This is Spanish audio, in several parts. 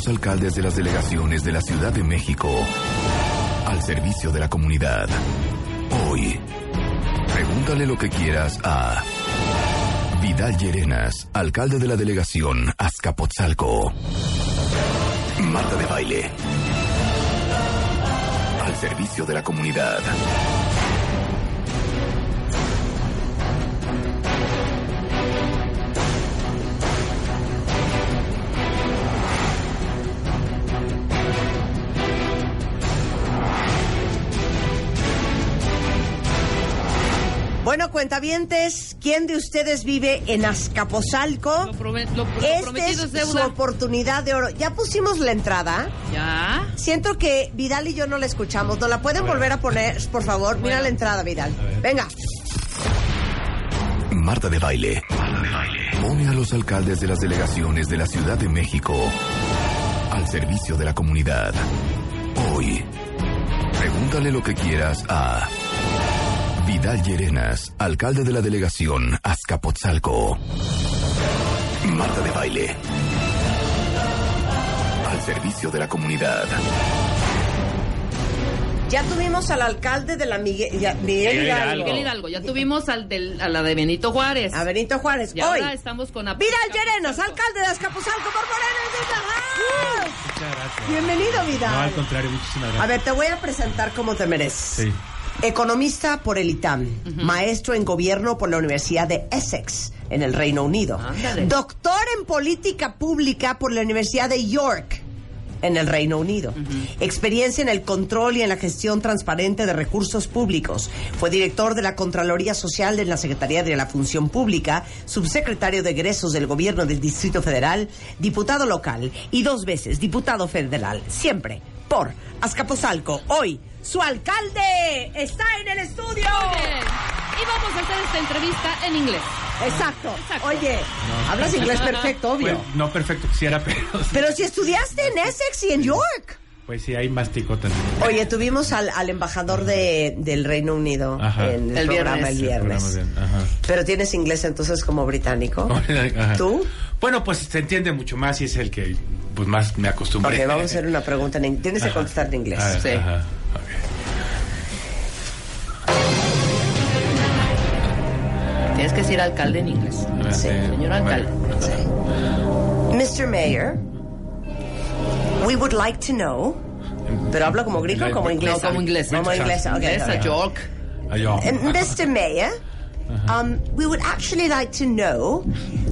los alcaldes de las delegaciones de la Ciudad de México al servicio de la comunidad. Hoy, pregúntale lo que quieras a Vidal Llerenas, alcalde de la delegación Azcapotzalco. Marta de baile. Al servicio de la comunidad. Bueno, cuentavientes, ¿quién de ustedes vive en Azcapotzalco? Lo, prome- lo- lo Esta prometido es es su deuda. oportunidad de oro. Ya pusimos la entrada. Ya. Siento que Vidal y yo no la escuchamos. ¿No la pueden volver a poner, por favor? Mira la entrada, Vidal. Venga. Marta de baile. Pone a los alcaldes de las delegaciones de la Ciudad de México al servicio de la comunidad. Hoy, pregúntale lo que quieras a Vidal Llerenas, alcalde de la delegación Azcapotzalco. Marta de baile. Al servicio de la comunidad. Ya tuvimos al alcalde de la ya- Miguel Hidalgo. Miguel Hidalgo. Ya tuvimos al del, a la de Benito Juárez. A Benito Juárez. Y Hoy, ahora estamos con... Vidal Llerenos, alcalde de Azcapotzalco por Moreno. Muchas gracias. Bienvenido, Vidal. No, al contrario, muchísimas gracias. A ver, te voy a presentar como te mereces. Sí. Economista por el ITAM, maestro en gobierno por la Universidad de Essex en el Reino Unido, Ándale. doctor en política pública por la Universidad de York en el Reino Unido, experiencia en el control y en la gestión transparente de recursos públicos, fue director de la Contraloría Social de la Secretaría de la Función Pública, subsecretario de egresos del Gobierno del Distrito Federal, diputado local y dos veces diputado federal, siempre por Azcapotzalco. Hoy, su alcalde está en el estudio. Muy bien. Y vamos a hacer esta entrevista en inglés. Exacto. Exacto. Oye, hablas inglés perfecto, obvio. Bueno, no perfecto quisiera, pero Pero si estudiaste en Essex y en York. pues sí, ahí mastico también. Oye, tuvimos al, al embajador de, del Reino Unido Ajá. en el, El programa viernes. el viernes. Programa ajá. Pero tienes inglés entonces como británico. Ajá. ¿Tú? Bueno, pues se entiende mucho más y es el que pues más me acostumbré. Ok, vamos a hacer una pregunta en inglés. Tienes que contestar en inglés. Sí. Tienes que decir alcalde en inglés. Sí, Señor alcalde. Mr. Mayor, we would like to know. Pero habla como gringo o como inglés. No, como inglés. Como inglés, ok. Inglés a ok. York. Ayó. Uh, Mr. Mayor, um, we would actually like to know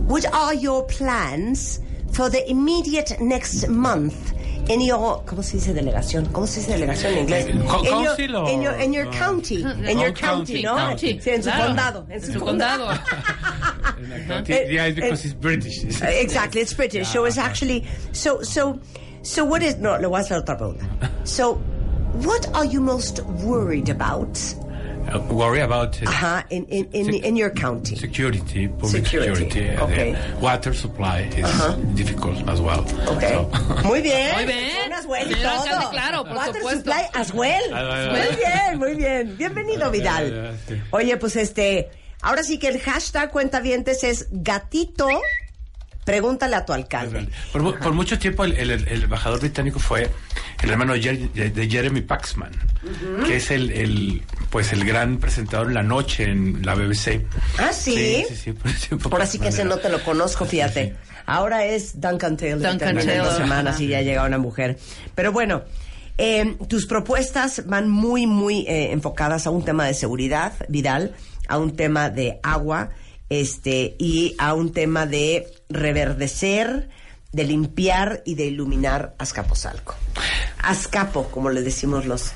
what are your plans for the immediate next month in your ¿cómo se dice delegación? ¿Cómo se dice delegación en inglés? Your- council o- in your, in your Ah. county, in your county, county, ¿no? county, Sí, en su claro. condado, en su, condado. yeah, it's because it's British. Exactly, it's British. So it's actually so so so. What is no? Le voy a hacer otra pregunta. So, what are you most worried about? Uh, worry about uh, Uh-huh, in in in, in your county. security, public Security, security. uh, okay. The water supply is difficult as well. Okay. So- Muy bien. Muy bien. Well y todo. alcalde, claro, por Water supuesto. supply as well. Ah, ah, ah. Muy bien, muy bien. Bienvenido, Vidal. Oye, pues este, ahora sí que el hashtag cuentavientes es gatito. Pregúntale a tu alcalde. Por, por mucho tiempo el, el- el embajador británico fue el hermano de, Jer- de- de Jeremy Paxman, que es el, el, pues el gran presentador en la noche en la BBC. Ah, sí. Sí, sí, sí, por Por así que ese no te lo conozco, fíjate. Ahora es Duncan Taylor. Duncan en dos Taylor. semanas y ya llega una mujer. Pero bueno, eh, tus propuestas van muy, muy eh, enfocadas a un tema de seguridad, Vidal, a un tema de agua, este, y a un tema de reverdecer, de limpiar y de iluminar Azcapotzalco. Azcapo, como le decimos los,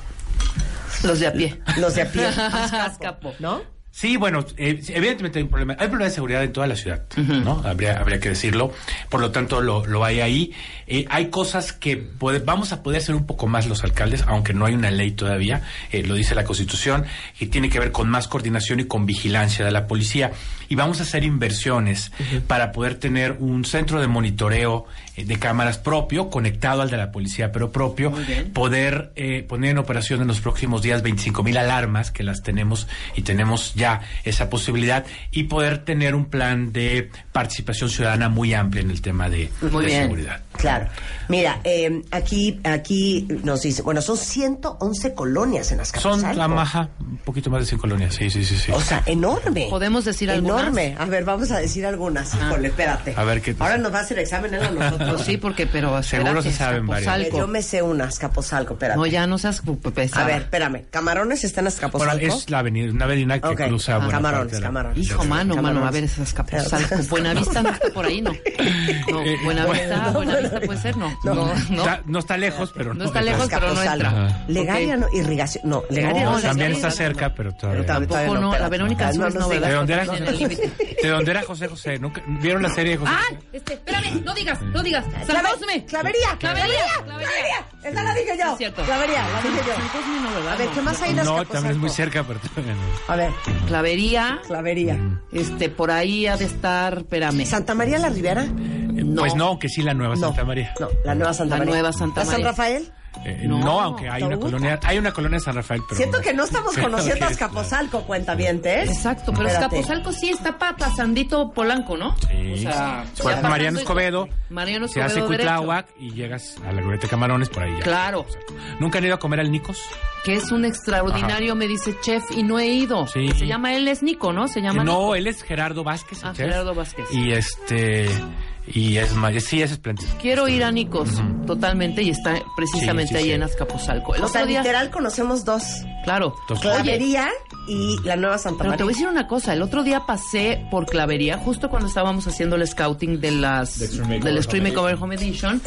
Los de a pie. los de a pie. Azcapo. ¿No? Sí, bueno, eh, evidentemente hay un problema. Hay un problema de seguridad en toda la ciudad, ¿no? Habría, habría que decirlo. Por lo tanto, lo, lo hay ahí. Eh, hay cosas que puede- vamos a poder hacer un poco más los alcaldes, aunque no hay una ley todavía, eh, lo dice la Constitución, que tiene que ver con más coordinación y con vigilancia de la policía. Y vamos a hacer inversiones para poder tener un centro de monitoreo eh, de cámaras propio, conectado al de la policía, pero propio, poder eh, poner en operación en los próximos días 25 mil alarmas que las tenemos y tenemos ya esa posibilidad y poder tener un plan de participación ciudadana muy amplio en el tema de, Muy de bien. seguridad. Claro. Mira, eh, aquí, aquí nos dice, bueno, son 111 colonias en Azcapotzalco. Son la maja, un poquito más de 100 colonias, sí, sí, sí. sí. O sea, enorme. ¿Podemos decir algunas? Enorme. A ver, vamos a decir algunas. Híjole, espérate. A ver, ¿qué te- Ahora nos va a hacer examen él a nosotros. Sí, porque, pero Seguro se saben varias. Yo me sé una, Azcapotzalco, espérate. No, ya no seas pesada. A ver, espérame. ¿Camarones está en Bueno, Azcapotzalco? es la avenida, una avenida que Ah, camarones, la- camarones. Hijo, mano, Camarones. mano, a ver, es Azcapotzalco. Buenavista no está por ahí, ¿no? No, Eh, Buenavista, bueno. Buenavista puede ser, ¿no? No, no. Está- no está lejos, pero no. No está lejos, pero no entra. Legaria, no, irrigación. No, Legaria No, no. es También está cerca, pero todavía. Pero tam- Tampoco no, no, la. Verónica Azules no, no, no. ¿verdad? ¿De dónde era José. José? ¿De dónde era José José? ¿Nunca- ¿Vieron la serie de José ¡Ah! José? Este, espérame, no digas, no digas. Cosme. Clavería, Clavería, clavería. Esa la dije yo. Es. Clavería, la dije yo. No. A ver, No. ¿qué más hay en No, también es muy cerca, pero todavía no. A ver, Clavería, clavería. este, por ahí ha de estar, espérame. ¿Santa María la Ribera? No. Pues no, que sí la nueva No. Santa María. No, la nueva Santa La María. nueva Santa ¿La San María. Rafael? Eh, No. no, aunque hay una colonia, hay una colonia de San Rafael, pero Siento que no estamos conociendo que es Azcapotzalco, cuentavientes. Exacto, pero Espérate. Escapozalco sí está pa, pasandito Polanco, ¿no? Sí. O sea, ya Mariano Escobedo, Mariano se hace Escobedo. Cuitláhuac y llegas a la glorieta de Camarones por ahí ya. Claro, ¿Nunca han ido a comer al Nicos? que es un extraordinario, me dice chef, y no he ido. Sí. Se llama él, es Nico, ¿no? Se llama no, Nico. él es Gerardo Vázquez. Ah, chef. Gerardo Vázquez. Y este, y es sí, es espléndido. Quiero ir a Nicos, totalmente, y está precisamente Sí, sí, ahí sí. en Azcapotzalco. El O sea, día, literal conocemos dos. claro. Clavería y la nueva Santa Pero te María. voy a decir una cosa, el otro día pasé por Clavería, justo cuando estábamos haciendo el scouting de las Makeover del Home Makeover Home Edition.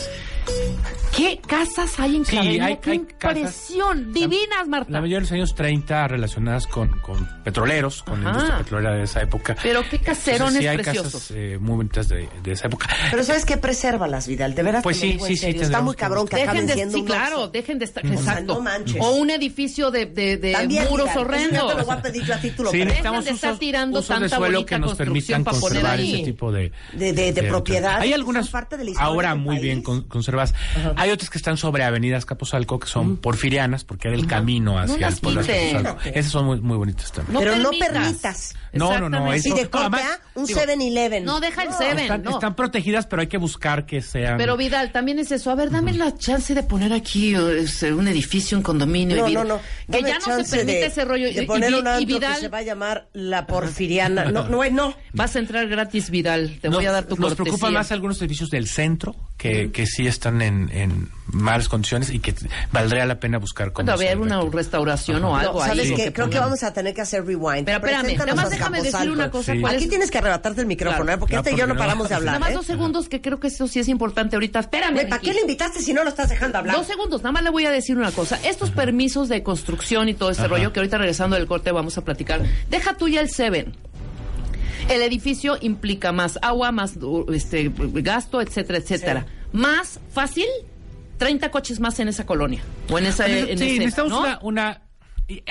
¿Qué casas hay en Sí, Clavería? hay- ¡Qué hay casas- impresión! Divinas, Marta. La mayoría de los años 30 relacionadas con, con petroleros, con la Ajá. industria petrolera de esa época. Pero qué caserones Entonces, sí hay preciosos. casas eh, muy bonitas de, de esa época. Pero ¿sabes qué? Presérvalas, Vidal. De veras Pues sí, sí, sí. Está muy cabrón que Dejen de, siendo sí, un claro, dejen de estar, exacto. no manches. o un edificio de, de, de También, muros Vidal, horrendos. te lo voy a pedir yo a título Sí, necesitamos de estar tirando usos de tanta suelo que nos permitan conservar ese tipo de... De- propiedades Hay algunas son parte de la historia ahora muy bien Hay otras que están sobre Avenida Capozalco que son porfirianas porque era el camino hacia el pueblo de. Esas son muy, muy bonitas también. Pero no permitas. No, no, no, eso- Y de corte además, A, un digo, 7-Eleven. No, deja el Seven, Están, no. están protegidas, pero hay que buscar que sean... Pero Vidal, también es eso. A ver, dame la chance de poner aquí eh, un edificio, un condominio. No, y no, no. Que ya no se permite de- ese rollo. De Y- poner y, un y Vidal, que se va a llamar La Porfiriana. No, no, no. vas a entrar gratis, Vidal. Te voy a dar tu nos cortesía. preocupan más algunos edificios del centro que, que sí están en, en malas condiciones y que valdría la pena buscar cómo Puede haber se una restauración o No, algo ahí. Creo que vamos a tener que hacer rewind. Pero espérame, nada más a déjame decir una cosa. Sí. ¿cuál es- Aquí tienes que arrebatarte el micrófono, Claro. ¿eh? porque No, este y yo no no. paramos de hablar. Nada más ¿eh? dos segundos, que creo que eso sí es importante ahorita. Espérame. ¿Para qué le invitaste si no lo estás dejando hablar? Dos segundos, nada más le voy a decir una cosa. Estos permisos de construcción y todo este rollo, que ahorita regresando del corte vamos a platicar. Deja tú ya el Seven. El edificio implica más agua, más este gasto, etcétera, etcétera. Más fácil, 30 coches más en esa colonia. O en esa. En sí, ese, necesitamos ¿no? una... una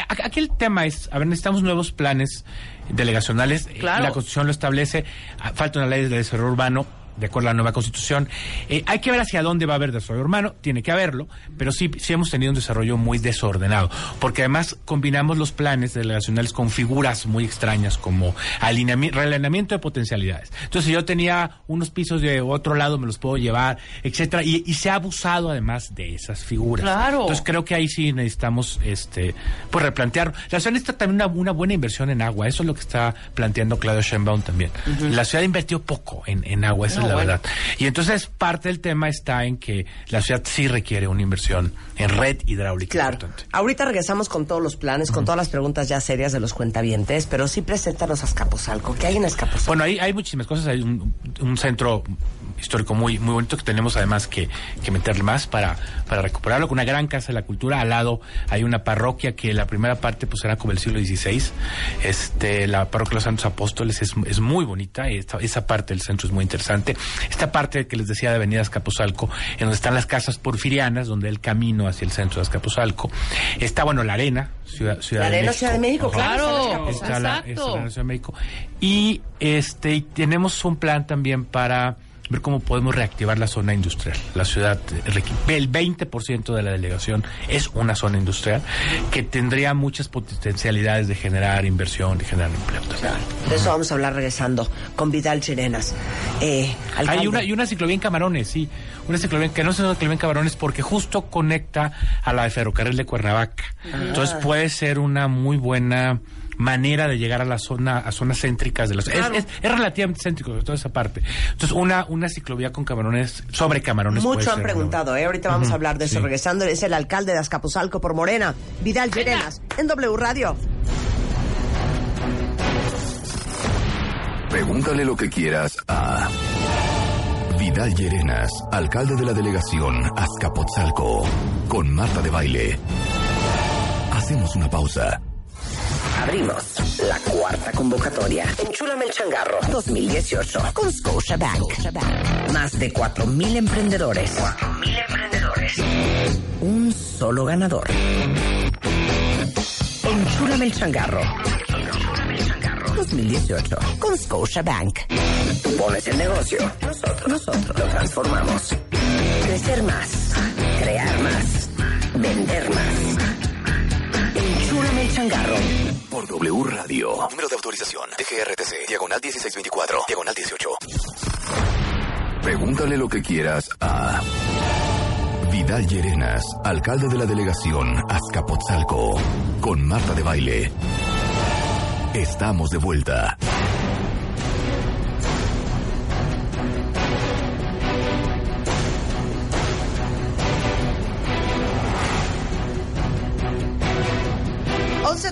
Aquí el tema es, a ver, necesitamos nuevos planes delegacionales. Claro. La Constitución lo establece. Ah, Falta una ley de desarrollo urbano de acuerdo a la nueva Constitución. Eh, hay que ver hacia dónde va a haber desarrollo urbano. Tiene que haberlo. Pero sí, sí hemos tenido un desarrollo muy desordenado. Porque además combinamos los planes delegacionales con figuras muy extrañas como alineami- realineamiento de potencialidades. Entonces, si yo tenía unos pisos de otro lado, me los puedo llevar, etcétera. Y, y se ha abusado además de esas figuras. Claro. Entonces, creo que ahí sí necesitamos este pues replantear. La ciudad necesita también una, una buena inversión en agua. Eso es lo que está planteando Claudio Sheinbaum también. La ciudad invirtió poco en, en agua, esa No, la bueno. verdad. Y entonces parte del tema está en que la ciudad sí requiere una inversión en red hidráulica. Claro. importante. Ahorita regresamos con todos los planes, con todas las preguntas ya serias de los cuentavientes, pero sí preséntanos a Azcapotzalco. ¿Qué hay en Azcapotzalco? Bueno, hay, hay muchísimas cosas. Hay un, un centro histórico muy muy bonito que tenemos además que, que meterle más para, para recuperarlo, con una gran casa de la cultura. Al lado hay una parroquia que la primera parte pues era como el siglo XVI. Este, la parroquia de los Santos Apóstoles es, es muy bonita. y esta- esa parte del centro es muy interesante. Esta parte que les decía de Avenida Escapozalco, en donde están las casas porfirianas, donde el camino hacia el centro de Escapozalco. Está, bueno, la arena, Ciudad, Ciudad La de Arena México. Ciudad de México, Ajá. claro. Claro. está la, Exacto. está la Ciudad de México. Y este y tenemos un plan también para ver cómo podemos reactivar la zona industrial. La ciudad, el 20% de la delegación es una zona industrial que tendría muchas potencialidades de generar inversión, de generar empleo. De eso vamos a hablar regresando con Vidal Chirenas. Eh, Hay una, y una ciclovía en Camarones, sí. Una ciclovía que no es una ciclovía en Camarones porque justo conecta a la de ferrocarril de Cuernavaca. Entonces puede ser una muy buena manera de llegar a la zona, a zonas céntricas de la ciudad. Es, relativamente céntrico toda esa parte. Entonces, una, una ciclovía con camarones, sobre camarones. Mucho han preguntado, ¿eh? Ahorita vamos a hablar de eso. Regresando, es el alcalde de Azcapotzalco por Morena, Vidal Llerenas, en W Radio. Pregúntale lo que quieras a Vidal Llerenas, alcalde de la delegación Azcapotzalco, con Marta de Baile. Hacemos una pausa. Abrimos la cuarta convocatoria. Enchúlame el changarro 2018 con Scotiabank. Más de 4.000 emprendedores. 4.000 emprendedores. Un solo ganador. Enchúlame el changarro. 2018 con Scotiabank. Tú pones el negocio. Nosotros, nosotros lo transformamos. Crecer más. Crear más. Vender más. Enchúlame el changarro. Por W Radio. Número de autorización. TGRTC. Diagonal 1624. Diagonal 18. Pregúntale lo que quieras a Vidal Llerenas, alcalde de la delegación Azcapotzalco, con Marta de Baile. Estamos de vuelta.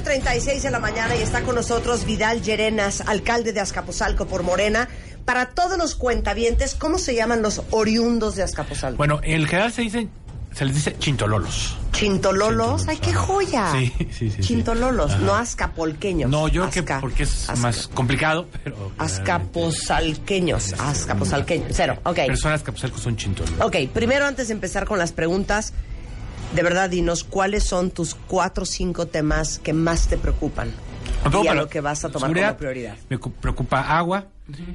11.36 de la mañana y está con nosotros Vidal Llerenas, alcalde de Azcapotzalco por Morena. Para todos los cuentavientes, ¿cómo se llaman los oriundos de Azcapotzalco? Bueno, en general se dicen, se les dice chintololos. ¿Chintololos? ¡Ay, qué joya! Sí, sí, sí. Chintololos, no azcapolqueños. No, yo creo que porque es más complicado, pero... Azcapozalqueños, azcapozalqueños, cero, ok. Personas azcapotzalco son chintololos. Ok, primero antes de empezar con las preguntas, de verdad, dinos cuáles son tus cuatro o cinco temas que más te preocupan. Y a lo que vas a tomar como prioridad. Me preocupa agua.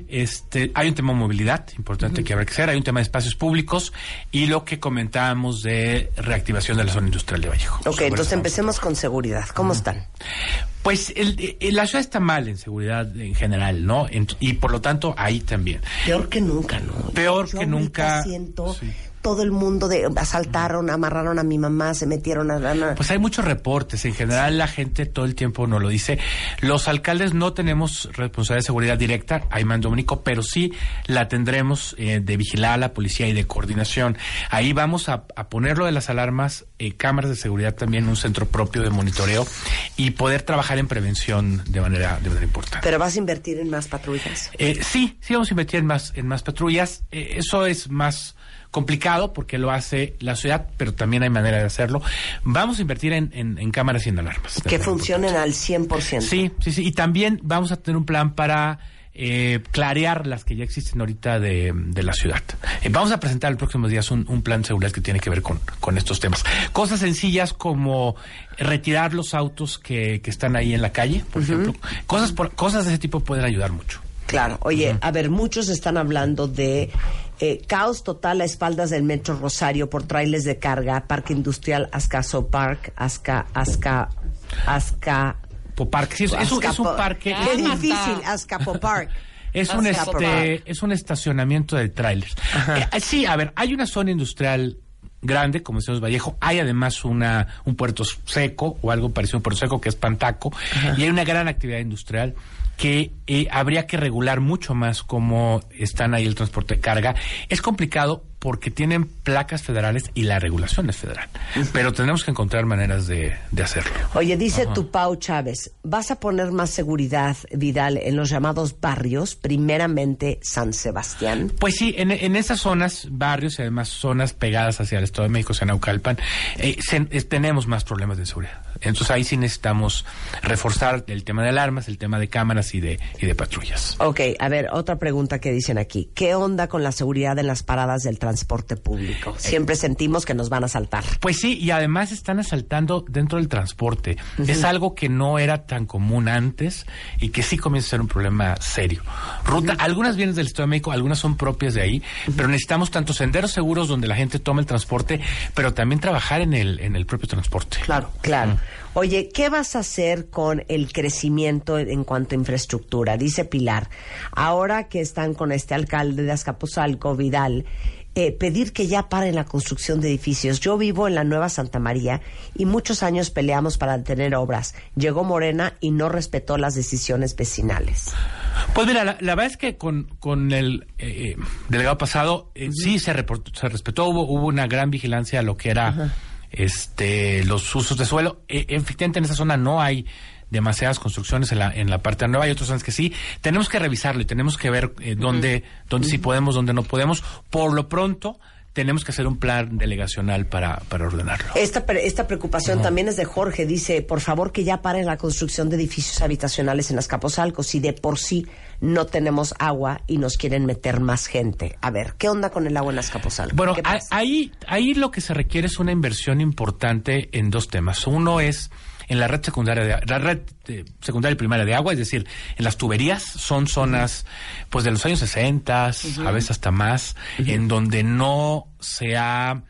Este, hay un tema de movilidad importante que habrá que hacer, hay un tema de espacios públicos y lo que comentábamos de reactivación de la zona industrial de Vallejo. Ok, entonces empecemos con seguridad. ¿Cómo están? Pues el, la ciudad está mal en seguridad en general, ¿no? y por lo tanto ahí también. Peor que nunca, ¿no? Peor que nunca. Siento todo el mundo de asaltaron, amarraron a mi mamá, se metieron a la... Pues hay muchos reportes, en general la gente todo el tiempo nos lo dice. Los alcaldes no tenemos responsabilidad de seguridad directa, hay mando único, pero sí la tendremos eh, de vigilar a la policía y de coordinación. Ahí vamos a, ponerlo de las alarmas, eh, cámaras de seguridad también, un centro propio de monitoreo y poder trabajar en prevención de manera, de manera importante. ¿Pero vas a invertir en más patrullas? Eh, sí, sí vamos a invertir en más, en más patrullas. eso es más complicado porque lo hace la ciudad, pero también hay manera de hacerlo. Vamos a invertir en, en, cámaras y en alarmas. Que funcionen al 100%. Sí, sí, sí. Y también vamos a tener un plan para eh, clarear las que ya existen ahorita de, de la ciudad. Eh, vamos a presentar el próximo días un, un, plan de seguridad que tiene que ver con, con estos temas. Cosas sencillas como retirar los autos que, que están ahí en la calle, por ejemplo. Cosas, por, cosas de ese tipo pueden ayudar mucho. Claro, oye, a ver, muchos están hablando de eh, caos total a espaldas del Metro Rosario por trailes de carga, Parque Industrial Azcaso Park, Azca, Azca, Azca... Park. Sí, es, es, un, es, un, parque. Qué difícil, Azcapo Park. Es un, este, es un estacionamiento de trailers. Eh, sí, a ver, hay una zona industrial grande, como decimos Vallejo. Hay además una, un puerto seco o algo parecido a un puerto seco que es Pantaco. Y hay una gran actividad industrial que eh, habría que regular mucho más cómo están ahí el transporte de carga. Es complicado porque tienen placas federales y la regulación es federal. Pero tenemos que encontrar maneras de, hacerlo. Oye, dice Tupau Chávez, ¿vas a poner más seguridad, Vidal, en los llamados barrios, primeramente San Sebastián? Pues sí, en, en esas zonas, barrios y además zonas pegadas hacia el Estado de México, Naucalpan, eh, tenemos más problemas de seguridad. Entonces ahí sí necesitamos reforzar el tema de alarmas, el tema de cámaras y de, y de patrullas. Ok, a ver, otra pregunta que dicen aquí. ¿Qué onda con la seguridad en las paradas del transporte público? Siempre sentimos que nos van a asaltar. Pues sí, y además están asaltando dentro del transporte. Es algo que no era tan común antes y que sí comienza a ser un problema serio. Ruta, algunas vienen del Estado de México, algunas son propias de ahí, pero necesitamos tanto senderos seguros donde la gente tome el transporte, pero también trabajar en el, en el propio transporte. Claro. Claro. Oye, ¿qué vas a hacer con el crecimiento en cuanto a infraestructura? Dice Pilar, ahora que están con este alcalde de Azcapotzalco, Vidal, eh, pedir que ya paren la construcción de edificios. Yo vivo en la Nueva Santa María y muchos años peleamos para detener obras. Llegó Morena y no respetó las decisiones vecinales. Pues mira, la, la verdad es que con, con el eh, eh, delegado pasado eh, sí se, reportó- se respetó, hubo, hubo una gran vigilancia a lo que era este los usos de suelo. Eh, efectivamente en esa zona no hay demasiadas construcciones en la, en la parte nueva, hay otras zonas que sí. Tenemos que revisarlo y tenemos que ver eh, dónde, dónde sí podemos, dónde no podemos. Por lo pronto, tenemos que hacer un plan delegacional para, para ordenarlo. Esta, esta preocupación también es de Jorge. Dice, por favor, que ya paren la construcción de edificios habitacionales en Azcapotzalco, si de por sí no tenemos agua y nos quieren meter más gente. A ver, ¿qué onda con el agua en Azcapotzalco? Bueno, ahí, ahí lo que se requiere es una inversión importante en dos temas. Uno es en la red secundaria de la red eh, secundaria y primaria de agua, es decir, en las tuberías son zonas pues de los años 60, a veces hasta más, en donde no se ha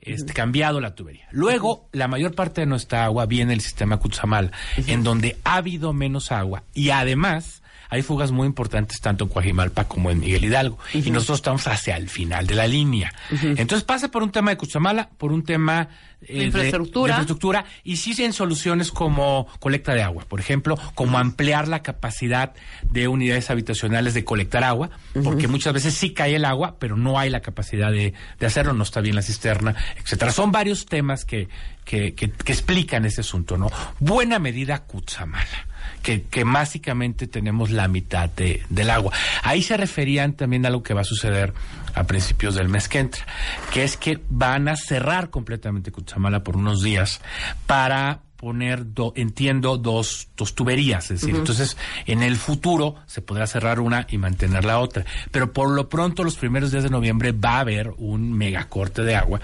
este, cambiado la tubería. Luego, la mayor parte de nuestra agua viene del sistema Cutzamala, en donde ha habido menos agua y además hay fugas muy importantes tanto en Coajimalpa como en Miguel Hidalgo. Y nosotros estamos hacia el final de la línea. Entonces pasa por un tema de Cutzamala, por un tema De infraestructura. de infraestructura y sí en soluciones como colecta de agua, por ejemplo, como ampliar la capacidad de unidades habitacionales de colectar agua, porque muchas veces sí cae el agua, pero no hay la capacidad de, de hacerlo, no está bien la cisterna, etcétera. Son varios temas que, que, que, que explican ese asunto, ¿no? Buena medida Cutzamala. Que, que básicamente tenemos la mitad de, del agua. Ahí se referían también a lo que va a suceder a principios del mes que entra, que es que van a cerrar completamente Cutzamala por unos días para poner, do- entiendo, dos, dos tuberías. Es decir, entonces en el futuro se podrá cerrar una y mantener la otra. Pero por lo pronto, los primeros días de noviembre va a haber un megacorte de agua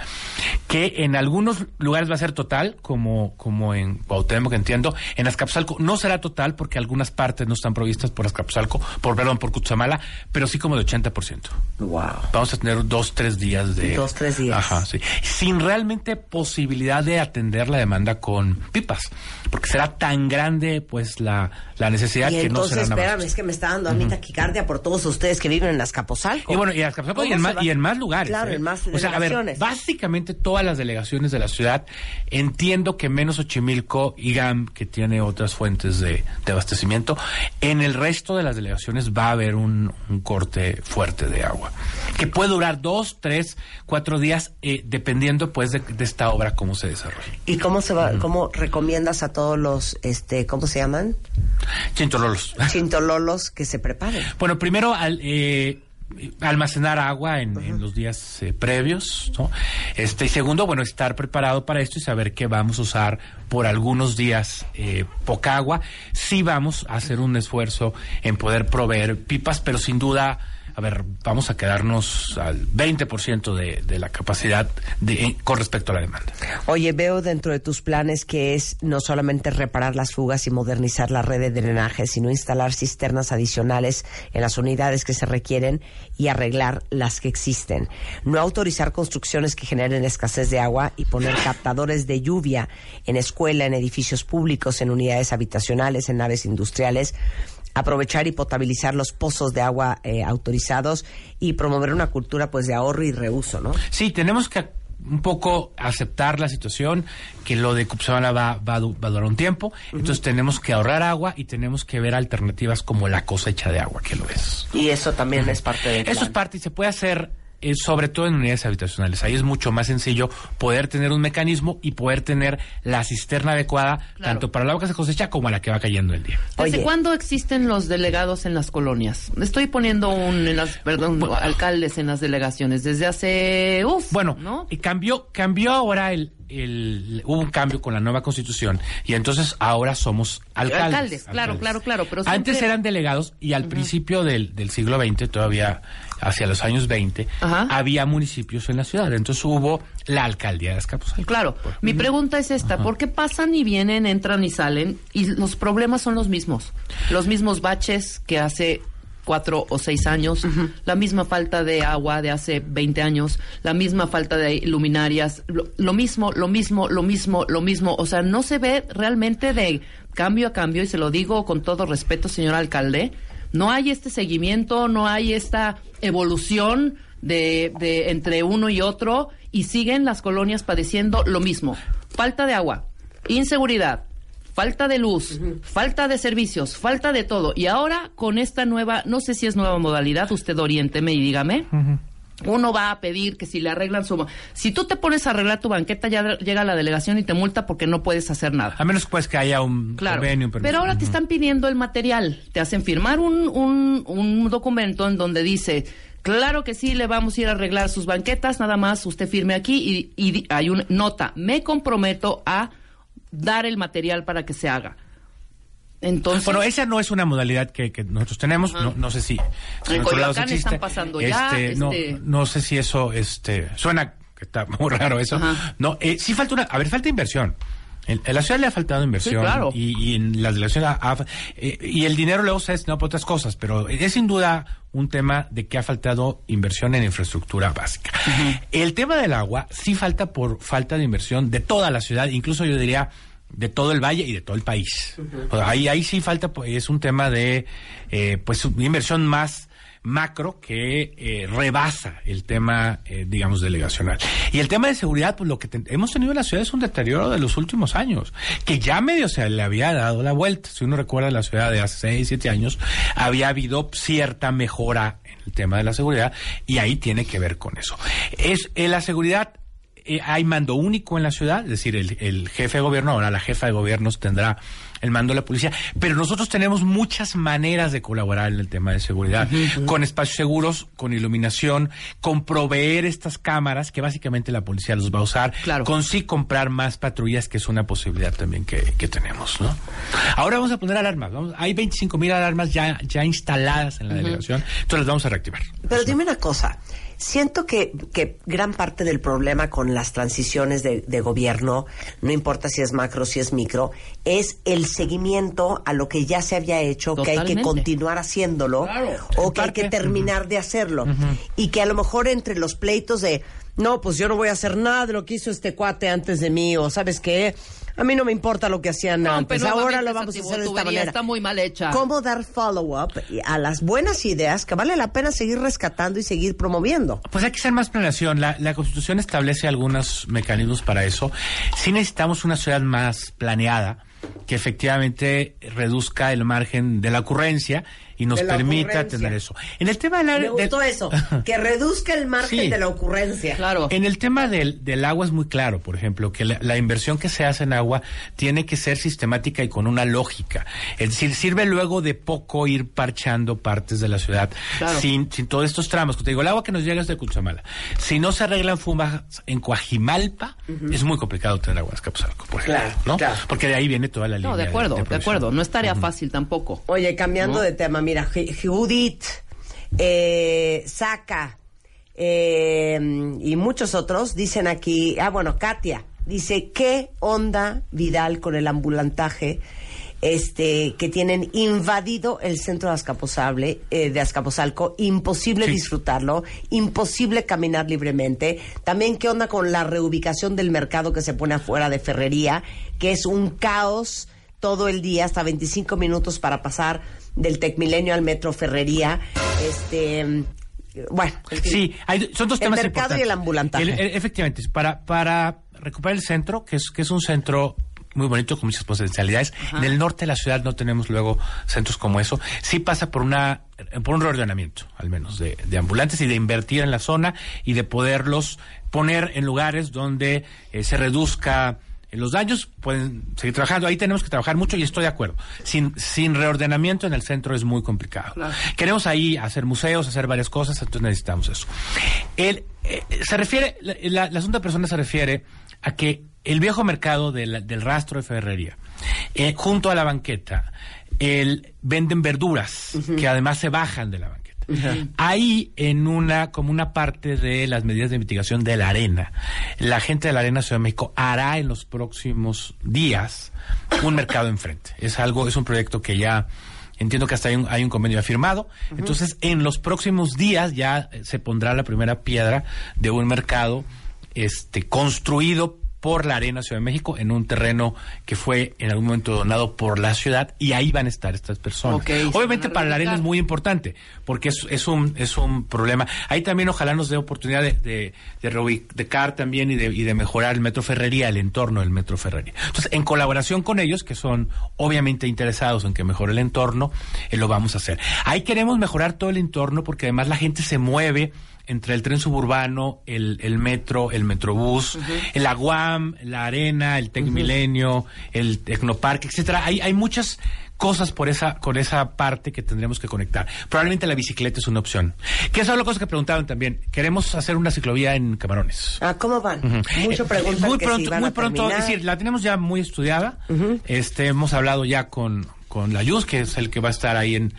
que en algunos lugares va a ser total, como, como en Cuauhtémoc, entiendo. En Azcapotzalco no será total porque algunas partes no están provistas por Azcapotzalco, por, perdón, por Cutzamala, pero sí como de 80%. Wow. Vamos a tener dos, tres días de... Dos, tres días. Ajá, sí. Sin realmente posibilidad de atender la demanda con pipas. Porque será tan grande, pues, la, la necesidad Y que no entonces, será nada espérame, es que me está dando a mí taquicardia por todos ustedes que viven en Azcapotzalco. y bueno, y, en Azcapotzalco y, ¿Cómo en más, y en más lugares. Claro, ¿eh? en más O sea, a ver, delegaciones. básicamente todas las delegaciones de la ciudad, entiendo que menos Xochimilco y GAM, que tiene otras fuentes de, de abastecimiento, en el resto de las delegaciones va a haber un, un corte fuerte de agua, que puede durar dos, tres, cuatro días, eh, dependiendo pues de, de esta obra cómo se desarrolle. ¿Y cómo se va, cómo recomiendas a todos los, este, ¿cómo se llaman? Chintololos. Chintololos que se preparen. Bueno, primero al, eh, almacenar agua en, en los días eh, previos, ¿no? Este, y segundo, bueno, estar preparado para esto y saber que vamos a usar por algunos días eh, poca agua. Sí vamos a hacer un esfuerzo en poder proveer pipas, pero sin duda, a ver, vamos a quedarnos al 20% de, de la capacidad de, en- con respecto a la demanda. Oye, veo dentro de tus planes que es no solamente reparar las fugas y modernizar la red de drenaje, sino instalar cisternas adicionales en las unidades que se requieren y arreglar las que existen. No autorizar construcciones que generen escasez de agua y poner captadores de lluvia en escuela, en edificios públicos, en unidades habitacionales, en naves industriales aprovechar y potabilizar los pozos de agua eh, autorizados y promover una cultura pues de ahorro y reuso, ¿no? Sí, tenemos que un poco aceptar la situación, que lo de Cutzamala va, va, va a durar un tiempo, entonces tenemos que ahorrar agua y tenemos que ver alternativas como la cosecha de agua, que lo es. Y eso también es parte de Eso es parte y se puede hacer sobre todo en unidades habitacionales. Ahí es mucho más sencillo poder tener un mecanismo y poder tener la cisterna adecuada Claro. tanto para la agua que se cosecha como a la que va cayendo el día. ¿Desde Oye. cuándo existen los delegados en las colonias? Estoy poniendo un, en las, perdón, alcaldes en las delegaciones. Desde hace, uf, Bueno, ¿no? y cambió, cambió ahora el, el, hubo un cambio con la nueva constitución y entonces ahora somos alcaldes. Alcaldes, claro, claro, claro, pero Antes eran delegados y al principio del, del siglo XX, todavía hacia los años 20, Ajá. había municipios en la ciudad. Entonces hubo la alcaldía de Azcapotzalco. Claro, mi pregunta es esta, ¿por qué pasan y vienen, entran y salen y los problemas son los mismos? Los mismos baches que hace cuatro o seis años, la misma falta de agua de hace 20 años, la misma falta de luminarias, lo, lo mismo, lo mismo, lo mismo, lo mismo. O sea, no se ve realmente de cambio a cambio, y se lo digo con todo respeto, señor alcalde, no hay este seguimiento, no hay esta evolución de, de entre uno y otro y siguen las colonias padeciendo lo mismo. Falta de agua, inseguridad, falta de luz, falta de servicios, falta de todo. Y ahora con esta nueva, no sé si es nueva modalidad, usted oriénteme y dígame. Uno va a pedir que si le arreglan su... Si tú te pones a arreglar tu banqueta, ya llega la delegación y te multa porque no puedes hacer nada. A menos pues que haya un Claro. convenio. un. Pero ahora te están pidiendo el material. Te hacen firmar un, un, un documento en donde dice, claro que sí, le vamos a ir a arreglar sus banquetas, nada más usted firme aquí y, y di- hay una nota. Me comprometo a dar el material para que se haga. Entonces, Bueno, esa no es una modalidad que, que nosotros tenemos. No, no sé si, En Coyoacán existe. están pasando ya, Este, no, este- no sé si eso este, suena que está muy raro eso. Ajá. No, eh, sí falta una. A ver, falta inversión. En, en la ciudad le ha faltado inversión. Sí, claro. y, y en la delegación ha- ha- eh, y el dinero luego se ha destinado para otras cosas, pero es sin duda un tema de que ha faltado inversión en infraestructura básica. El tema del agua sí falta por falta de inversión de toda la ciudad, incluso yo diría de todo el valle y de todo el país. Ahí, ahí sí falta, pues, es un tema de, eh, pues, una inversión más macro que eh, rebasa el tema, eh, digamos, delegacional. Y el tema de seguridad, pues lo que hemos tenido en la ciudad es un deterioro de los últimos años, que ya medio se le había dado la vuelta. Si uno recuerda la ciudad de hace 6, 7 años, había habido cierta mejora en el tema de la seguridad y ahí tiene que ver con eso. Es eh, la seguridad eh, hay mando único en la ciudad, es decir, el, el jefe de gobierno, ahora la jefa de gobiernos tendrá el mando de la policía, pero nosotros tenemos muchas maneras de colaborar en el tema de seguridad, con espacios seguros, con iluminación, con proveer estas cámaras que básicamente la policía los va a usar, Claro. con sí comprar más patrullas, que es una posibilidad también que, que tenemos, ¿no? Ahora vamos a poner alarmas, vamos, hay 25 mil alarmas ya, ya instaladas en la delegación, entonces las vamos a reactivar. Pero dime una cosa, siento que, que gran parte del problema con las transiciones de, de gobierno, no importa si es macro, si es micro, es el seguimiento a lo que ya se había hecho, que hay que continuar haciéndolo Claro. o que hay que terminar de hacerlo. Y que a lo mejor entre los pleitos de, no, pues yo no voy a hacer nada de lo que hizo este cuate antes de mí, o sabes qué, a mí no me importa lo que hacían No, antes, ahora lo vamos a hacer de esta manera. Está muy mal hecha. ¿Cómo dar follow-up a las buenas ideas que vale la pena seguir rescatando y seguir promoviendo? Pues hay que hacer más planeación. La, la Constitución establece algunos mecanismos para eso. Sí necesitamos una ciudad más planeada que efectivamente reduzca el margen de la ocurrencia y nos permita tener eso. En el tema del Me gustó eso, que reduzca el margen Sí. de la ocurrencia. Claro. En el tema del, del agua es muy claro, por ejemplo, que la, la inversión que se hace en agua tiene que ser sistemática y con una lógica. Es decir, sirve luego de poco ir parchando partes de la ciudad Claro. sin, sin todos estos tramos. Te digo, el agua que nos llega es de Cuchamala. Si no se arreglan fumas en Coajimalpa, es muy complicado tener agua en Escapuzalco, por ejemplo, Claro, ¿no? claro. Porque de ahí viene toda la línea. No, de acuerdo, de, acuerdo. No es tarea fácil tampoco. Oye, cambiando ¿No? de tema, mira, Ju- Judith, eh, Saca eh, y muchos otros dicen aquí, ah, bueno, Katia dice, ¿qué onda Vidal con el ambulantaje? Este, que tienen invadido el centro de Azcapotzalco, eh, de Azcapotzalco, imposible Sí. disfrutarlo, imposible caminar libremente. También, ¿qué onda con la reubicación del mercado que se pone afuera de Ferrería, que es un caos todo el día, hasta 25 minutos para pasar del Tecmilenio al Metro Ferrería. Este, bueno, en fin. Sí, hay- son dos El temas mercado importantes. y el ambulantaje. El- el- efectivamente, para, para recuperar el centro, que es, que es un centro muy bonito, con muchas potencialidades. En el norte de la ciudad no tenemos luego centros como eso. Sí pasa por una por un reordenamiento, al menos, de, de ambulantes y de invertir en la zona y de poderlos poner en lugares donde eh, se reduzca los daños pueden seguir trabajando. Ahí tenemos que trabajar mucho y estoy de acuerdo. Sin, sin reordenamiento en el centro es muy complicado. Claro. Queremos ahí hacer museos, hacer varias cosas, entonces necesitamos eso. El, eh, se refiere, la, la, la segunda persona se refiere a que el viejo mercado del, del rastro de ferrería, eh, junto a la banqueta, el, venden verduras que además se bajan de la banqueta. Ahí, en una, como una parte de las medidas de mitigación de la arena, la gente de la Arena Ciudad de México hará en los próximos días un mercado enfrente. Es algo, es un proyecto que ya entiendo que hasta hay un, hay un convenio firmado. Entonces, en los próximos días ya se pondrá la primera piedra de un mercado este construido por la Arena Ciudad de México en un terreno que fue en algún momento donado por la ciudad y ahí van a estar estas personas. Obviamente para la Arena es muy importante porque es, es un es un problema. Ahí también ojalá nos dé oportunidad de, de, de reubicar también y de, y de mejorar el Metro Ferrería, el entorno del Metro Ferrería. Entonces, en colaboración con ellos, que son obviamente interesados en que mejore el entorno, eh, lo vamos a hacer. Ahí queremos mejorar todo el entorno porque además la gente se mueve entre el tren suburbano, el, el metro, el metrobús, el Aguam, la arena, el Tec Milenio, el Tecnoparque, etcétera. Hay, hay muchas cosas por esa, con esa parte que tendremos que conectar. Probablemente la bicicleta es una opción. Que esa es la cosa que preguntaban también. Queremos hacer una ciclovía en Camarones. Ah, ¿cómo van? Mucho Eh, preguntan muy que pronto, si van muy pronto, terminar. es decir, la tenemos ya muy estudiada. Este, hemos hablado ya con con la Yus, que es el que va a estar ahí en,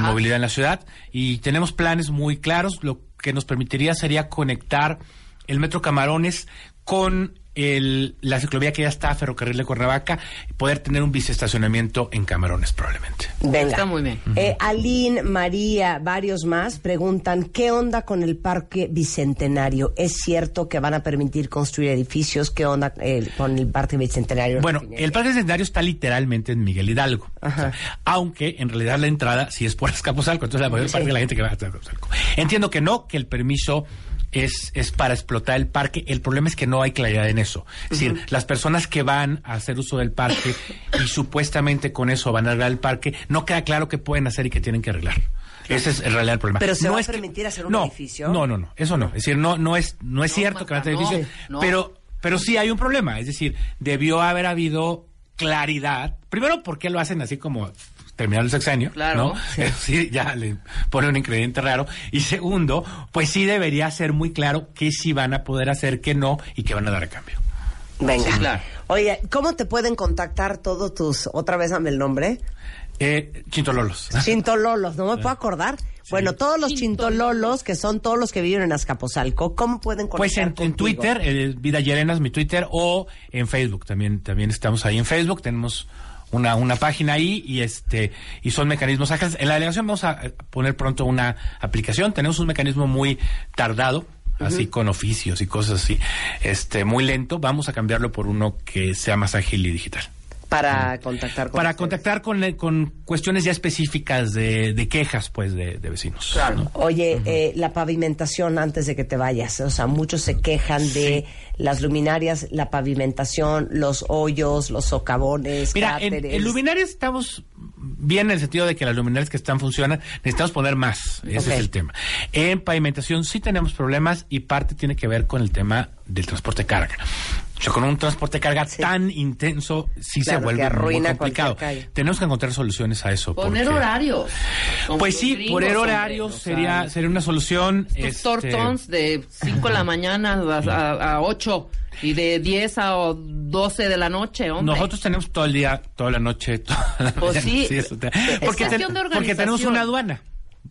movilidad en la ciudad, y tenemos planes muy claros. Lo que nos permitiría sería conectar el Metro Camarones con el, la ciclovía que ya está, Ferrocarril de Cuernavaca, y poder tener un biciestacionamiento en Camarones probablemente. Venga. Está muy bien. Eh, Aline, María, varios más preguntan, ¿qué onda con el Parque Bicentenario? ¿Es cierto que van a permitir construir edificios? ¿Qué onda eh, con el Parque Bicentenario? Bueno, el Parque Centenario está literalmente en Miguel Hidalgo. Ajá. O sea, aunque en realidad la entrada sí es por Azcapotzalco, entonces la mayor Sí. parte de la gente que va a. Entiendo que no, que el permiso es, es para explotar el parque. El problema es que no hay claridad en eso. Es decir, las personas que van a hacer uso del parque y supuestamente con eso van a arreglar el parque, no queda claro qué pueden hacer y qué tienen que arreglar. Ese es en realidad el problema. Pero ¿se no va a es que- permitir hacer un no, edificio? No, no, no, eso no. Es decir, no, no es, no es No, cierto que van a no, edificios, no. pero pero sí hay un problema, es decir, debió haber habido claridad. Primero, ¿por qué lo hacen así como terminar el sexenio? Claro. decir, ya le pone un ingrediente raro. Y segundo, pues sí debería ser muy claro qué sí van a poder hacer, qué no y qué van a dar a cambio. Venga. Sí, claro. Oye, ¿cómo te pueden contactar todos tus, otra vez dame el nombre? Eh, Chintololos. Chintololos, no me puedo acordar. Bueno, todos los chintololos, que son todos los que viven en Azcapotzalco, ¿cómo pueden conectar Pues en? Twitter, eh, Vida Llerenas, mi Twitter, o en Facebook, también, también estamos ahí en Facebook, tenemos una, una página ahí y este y son mecanismos ágiles. En la delegación vamos a eh, poner pronto una aplicación, tenemos un mecanismo muy tardado, así con oficios y cosas así, este muy lento, vamos a cambiarlo por uno que sea más ágil y digital. Para contactar con Para ustedes. contactar con, con cuestiones ya específicas de, de quejas, pues, de, de vecinos. ¿no? Oye, eh, la pavimentación antes de que te vayas, o sea, muchos se quejan de las luminarias, la pavimentación, los hoyos, los socavones, Mira, en, luminarias estamos bien en el sentido de que las luminarias que están funcionan, necesitamos poner más. Ese es el tema. En pavimentación sí tenemos problemas y parte tiene que ver con el tema del transporte de carga. O sea, con un transporte de carga Sí. tan intenso, sí Claro, se vuelve muy complicado. Tenemos que encontrar soluciones a eso. Poner porque- horarios. Pues sí, poner horarios o sea, sería, sería una solución. Estos este, tortons de 5 de la mañana a, a 8 y de 10 a 12 de la noche, hombre. Nosotros tenemos todo el día, toda la noche, toda la Pues mañana. sí. eso te- Es porque, cuestión de porque tenemos una aduana.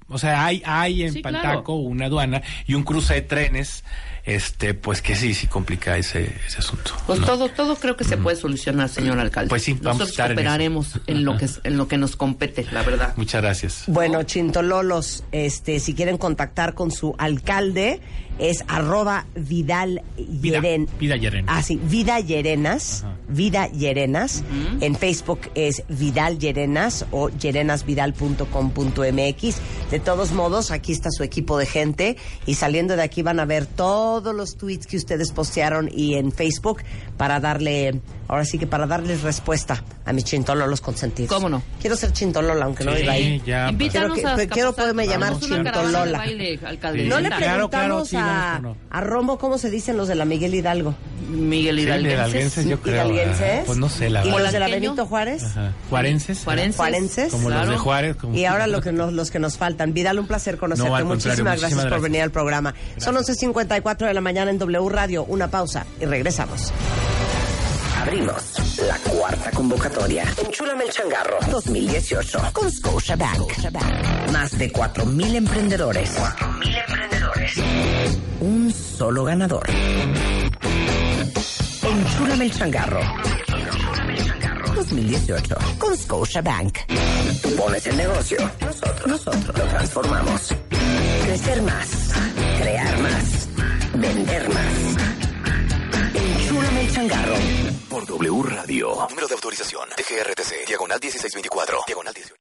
O sea, hay, hay en Sí, claro. Paltaco una aduana y un cruce de trenes, este, pues que sí, sí complica ese, ese asunto. Pues ¿no? todo, todo creo que se puede solucionar, señor alcalde. Pues sí, vamos a estar en cooperaremos en, lo que en lo que nos compete, la verdad. Muchas gracias. Bueno, Chintololos, este, si quieren contactar con su alcalde, es arroba Vidal Vida, Yeren- Vida Llerenas. Ah, sí, Vida Llerenas. Vida Llerenas. En Facebook es Vidal Llerenas o llerenasvidal.com.mx. De todos modos, aquí está su equipo de gente y saliendo de aquí van a ver todos los tweets que ustedes postearon y en Facebook para darle, ahora sí que para darles respuesta a mis chintololos consentidos. ¿Cómo no? Quiero ser chintolola, aunque no Sí, viva ahí. ya, Invítanos Quiero que- a quiero poderme llamar Chintolola. baile, alcalde. Sí. No le Claro, claro, preguntamos sí, a, a Rombo cómo se dicen los de la Miguel Hidalgo. Miguel Sí, Hidalguenses. hidalguenses, yo creo. Hidalguenses. Pues no sé, la ¿Y verdad. los de la. Benito Juárez? Ajá. Juarenses. Juarenses. Juarenses. Como los de Juárez. como- Y ahora lo que nos, los que nos faltan. Vidal, un placer conocerte. No, muchísimas, gracias, por gracias. venir al programa. Son 11.54 de la mañana en W Radio. Una pausa y regresamos. Abrimos la cuarta convocatoria. Enchúlame el changarro 2018 con Scotiabank. Más de 4.000 emprendedores. 4.000 emprendedores. Un solo ganador. Enchúlame el changarro 2018 con Scotiabank. Tú pones el negocio. Nosotros, nosotros lo transformamos. Crecer más. Crear más. Vender más. Enchúlame el changarro. Por W Radio. Número de autorización. DGRTC. Diagonal 1624. Diagonal 18.